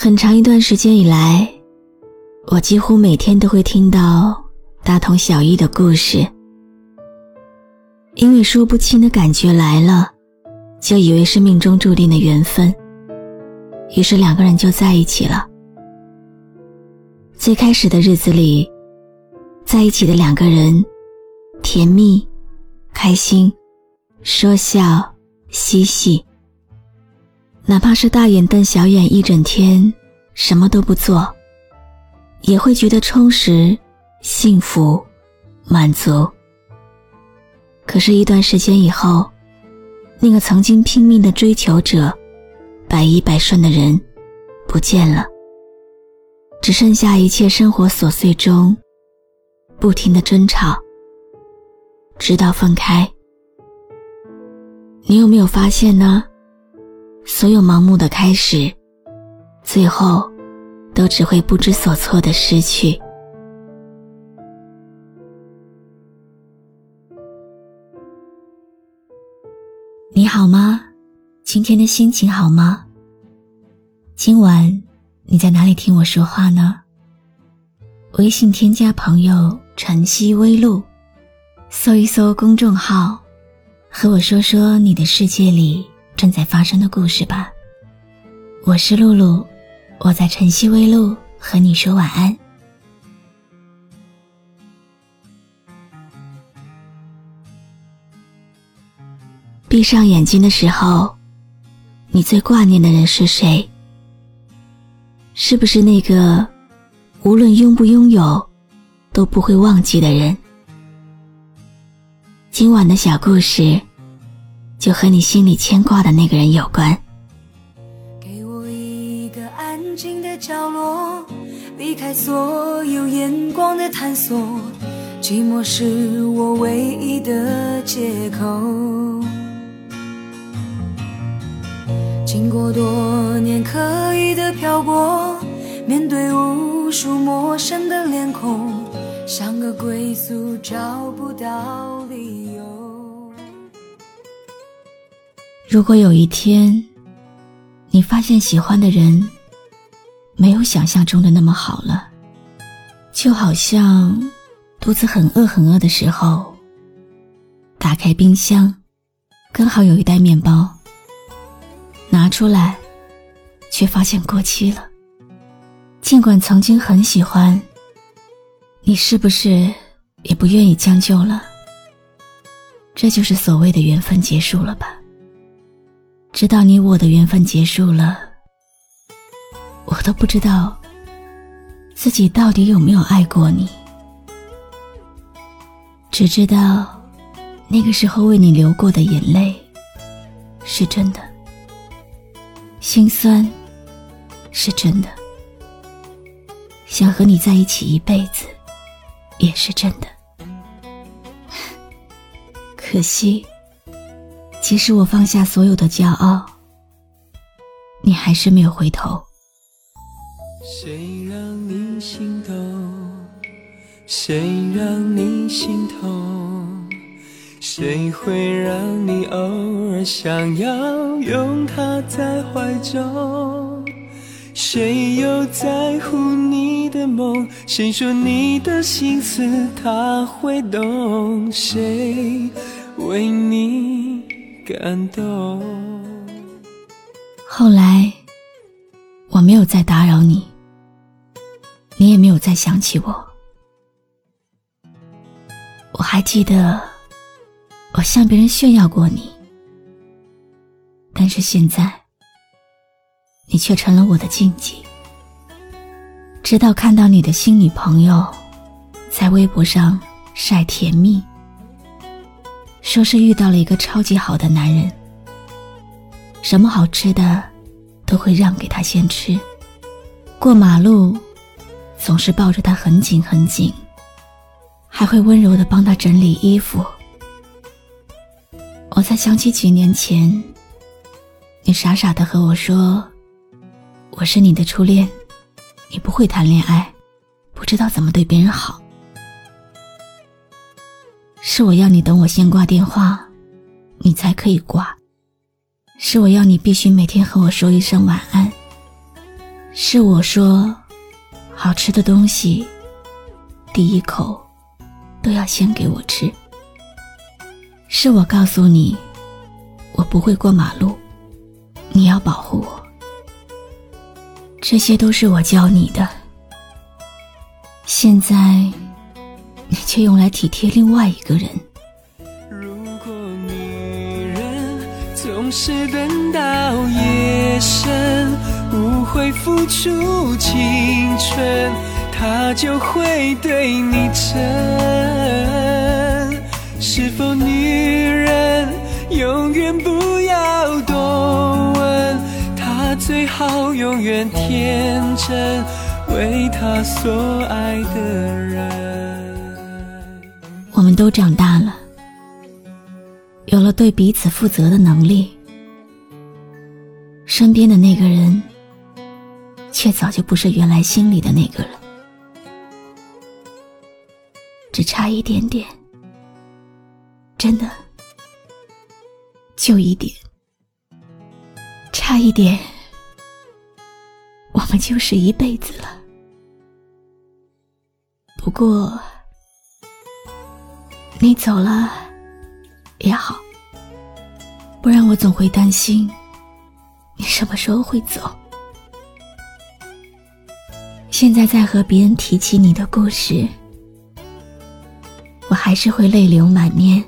很长一段时间以来，我几乎每天都会听到大同小异的故事，因为说不清的感觉来了，就以为是命中注定的缘分，于是两个人就在一起了。最开始的日子里，在一起的两个人，甜蜜、开心、说笑、嬉戏。哪怕是大眼瞪小眼一整天，什么都不做，也会觉得充实、幸福、满足。可是，一段时间以后，那个曾经拼命的追求者、百依百顺的人不见了，只剩下一切生活琐碎中不停的争吵，直到分开。你有没有发现呢？所有盲目的开始，最后都只会不知所措的失去。你好吗？今天的心情好吗？今晚你在哪里听我说话呢？微信添加朋友“晨曦微露”，搜一搜公众号，和我说说你的世界里。正在发生的故事吧。我是露露，我在晨曦微露和你说晚安。闭上眼睛的时候，你最挂念的人是谁？是不是那个无论拥不拥有都不会忘记的人？今晚的小故事。就和你心里牵挂的那个人有关。给我一个安静的角落，避开所有眼光的探索，寂寞是我唯一的借口。经过多年刻意的漂泊，面对无数陌生的脸孔，像个归宿找不到理由。如果有一天，你发现喜欢的人没有想象中的那么好了，就好像肚子很饿很饿的时候，打开冰箱，刚好有一袋面包，拿出来，却发现过期了。尽管曾经很喜欢，你是不是也不愿意将就了？这就是所谓的缘分结束了吧？直到你我的缘分结束了，我都不知道自己到底有没有爱过你。只知道那个时候为你流过的眼泪是真的，心酸是真的，想和你在一起一辈子也是真的。可惜。即使我放下所有的骄傲，你还是没有回头。谁让你心动？谁让你心痛？谁会让你偶尔想要拥他在怀中？谁又在乎你的梦？谁说你的心思他会懂？谁为你？感动。后来，我没有再打扰你，你也没有再想起我。我还记得，我向别人炫耀过你，但是现在，你却成了我的禁忌。直到看到你的新女朋友在微博上晒甜蜜。说是遇到了一个超级好的男人，什么好吃的都会让给他先吃，过马路总是抱着他很紧很紧，还会温柔的帮他整理衣服。我才想起几年前，你傻傻的和我说：“我是你的初恋，你不会谈恋爱，不知道怎么对别人好。”是我要你等我先挂电话，你才可以挂。是我要你必须每天和我说一声晚安。是我说，好吃的东西，第一口都要先给我吃。是我告诉你，我不会过马路，你要保护我。这些都是我教你的，现在你却用来体贴另外一个人。如果女人总是等到夜深，无悔付出青春，她就会对你真。是否女人永远不要多问？她最好永远天真，为她所爱的人。都长大了，有了对彼此负责的能力，身边的那个人，却早就不是原来心里的那个了，只差一点点。真的，就一点，差一点，我们就是一辈子了。不过，你走了也好，不然我总会担心你什么时候会走。现在在和别人提起你的故事，我还是会泪流满面。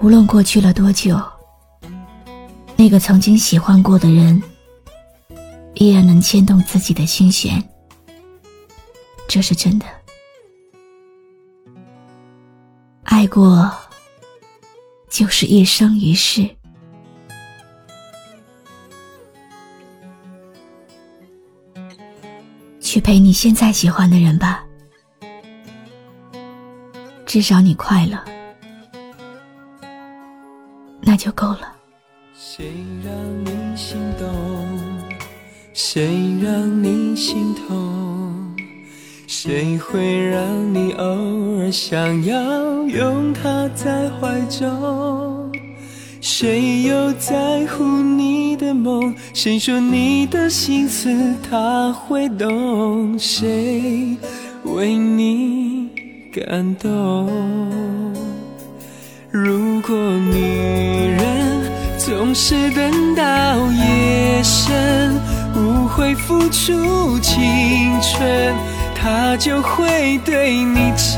无论过去了多久，那个曾经喜欢过的人，依然能牵动自己的心弦。这是真的，爱过就是一生一世。去陪你现在喜欢的人吧，至少你快乐。那就够了。谁让你心动？谁让你心痛？谁会让你偶尔想要拥他在怀中？谁又在乎你的梦？谁说你的心思他会懂？谁为你感动？如果女人总是等到夜深，无悔付出青春，他就会对你真。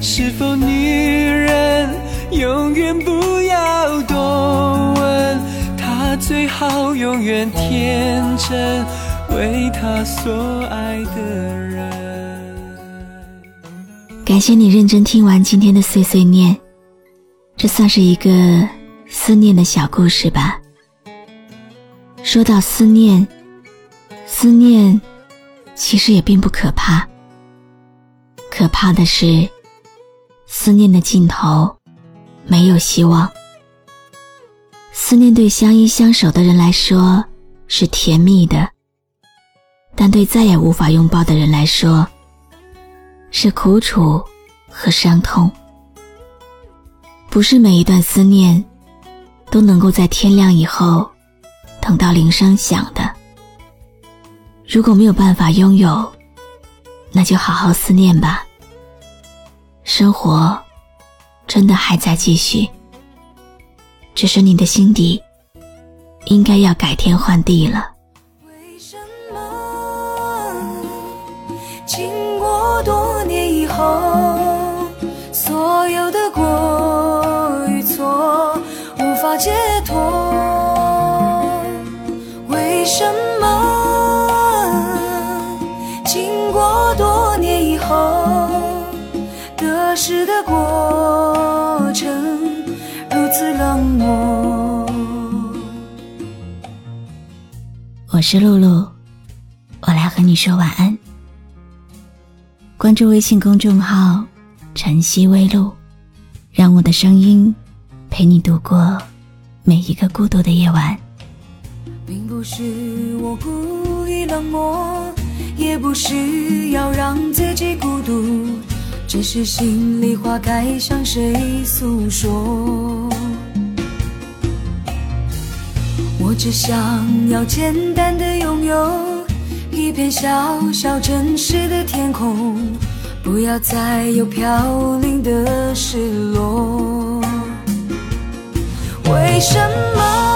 是否女人永远不要多问？他最好永远天真，为他所爱的人。感谢你认真听完今天的碎碎念，这算是一个思念的小故事吧。说到思念，思念其实也并不可怕，可怕的是思念的尽头没有希望。思念对相依相守的人来说是甜蜜的，但对再也无法拥抱的人来说。是苦楚和伤痛，不是每一段思念都能够在天亮以后等到铃声响的。如果没有办法拥有，那就好好思念吧。生活真的还在继续，只是你的心底应该要改天换地了。为什么经过多年？以后，所有的过与错无法解脱。为什么得失的过程如此冷漠？我是露露，我来和你说晚安。关注微信公众号“晨曦微露”，让我的声音陪你度过每一个孤独的夜晚。并不是我故意冷漠，也不是要让自己孤独，只是心里话该向谁诉说。我只想要简单的拥有一片小小真实的天空，不要再有飘零的失落。为什么